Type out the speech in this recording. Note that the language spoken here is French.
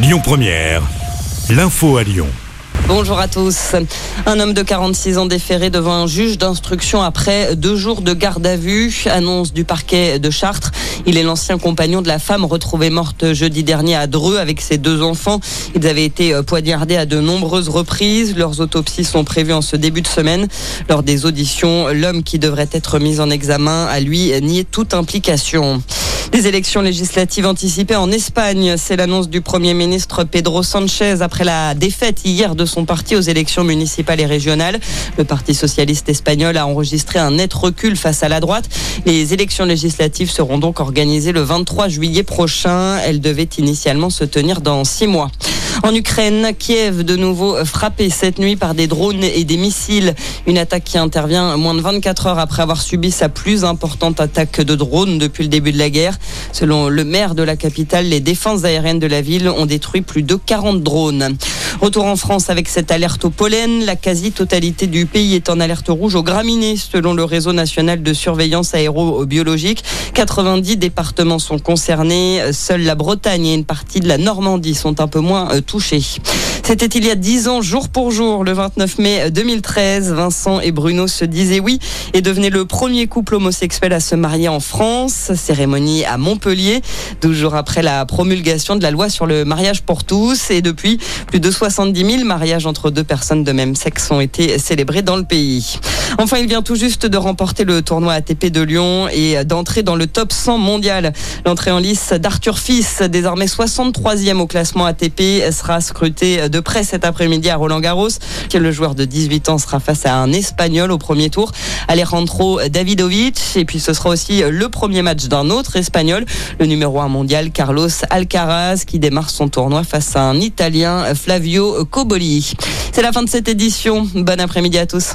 Lyon Première, l'info à Lyon. Bonjour à tous. Un homme de 46 ans déféré devant un juge d'instruction après deux jours de garde à vue, annonce du parquet de Chartres. Il est l'ancien compagnon de la femme retrouvée morte jeudi dernier à Dreux avec ses deux enfants. Ils avaient été poignardés à de nombreuses reprises. Leurs autopsies sont prévues en ce début de semaine. Lors des auditions, l'homme qui devrait être mis en examen a lui nié toute implication. Des élections législatives anticipées en Espagne. C'est l'annonce du Premier ministre Pedro Sanchez après la défaite hier de son parti aux élections municipales et régionales. Le Parti socialiste espagnol a enregistré un net recul face à la droite. Les élections législatives seront donc organisées le 23 juillet prochain. Elles devaient initialement se tenir dans six mois. En Ukraine, Kiev de nouveau frappé cette nuit par des drones et des missiles. Une attaque qui intervient moins de 24 heures après avoir subi sa plus importante attaque de drones depuis le début de la guerre. Selon le maire de la capitale, les défenses aériennes de la ville ont détruit plus de 40 drones. Retour en France avec cette alerte au pollen. La quasi-totalité du pays est en alerte rouge aux graminées, selon le réseau national de surveillance aérobiologique. 90 départements sont concernés. Seule la Bretagne et une partie de la Normandie sont un peu moins euh, touchés. C'était il y a 10 ans, jour pour jour, le 29 mai 2013. Vincent et Bruno se disaient oui et devenaient le premier couple homosexuel à se marier en France. Cérémonie à Montpellier, 12 jours après la promulgation de la loi sur le mariage pour tous. Et depuis, plus de 70 000 mariages entre deux personnes de même sexe ont été célébrés dans le pays. Enfin, il vient tout juste de remporter le tournoi ATP de Lyon et d'entrer dans le top 100 mondial. L'entrée en lice d'Arthur Fils, désormais 63e au classement ATP, sera scruté de près cet après-midi à Roland Garros. Le joueur de 18 ans sera face à un Espagnol au premier tour, Alejandro Davidovic. Et puis ce sera aussi le premier match d'un autre Espagnol, le numéro 1 mondial Carlos Alcaraz, qui démarre son tournoi face à un Italien Flavio Coboli. C'est la fin de cette édition. Bon après-midi à tous.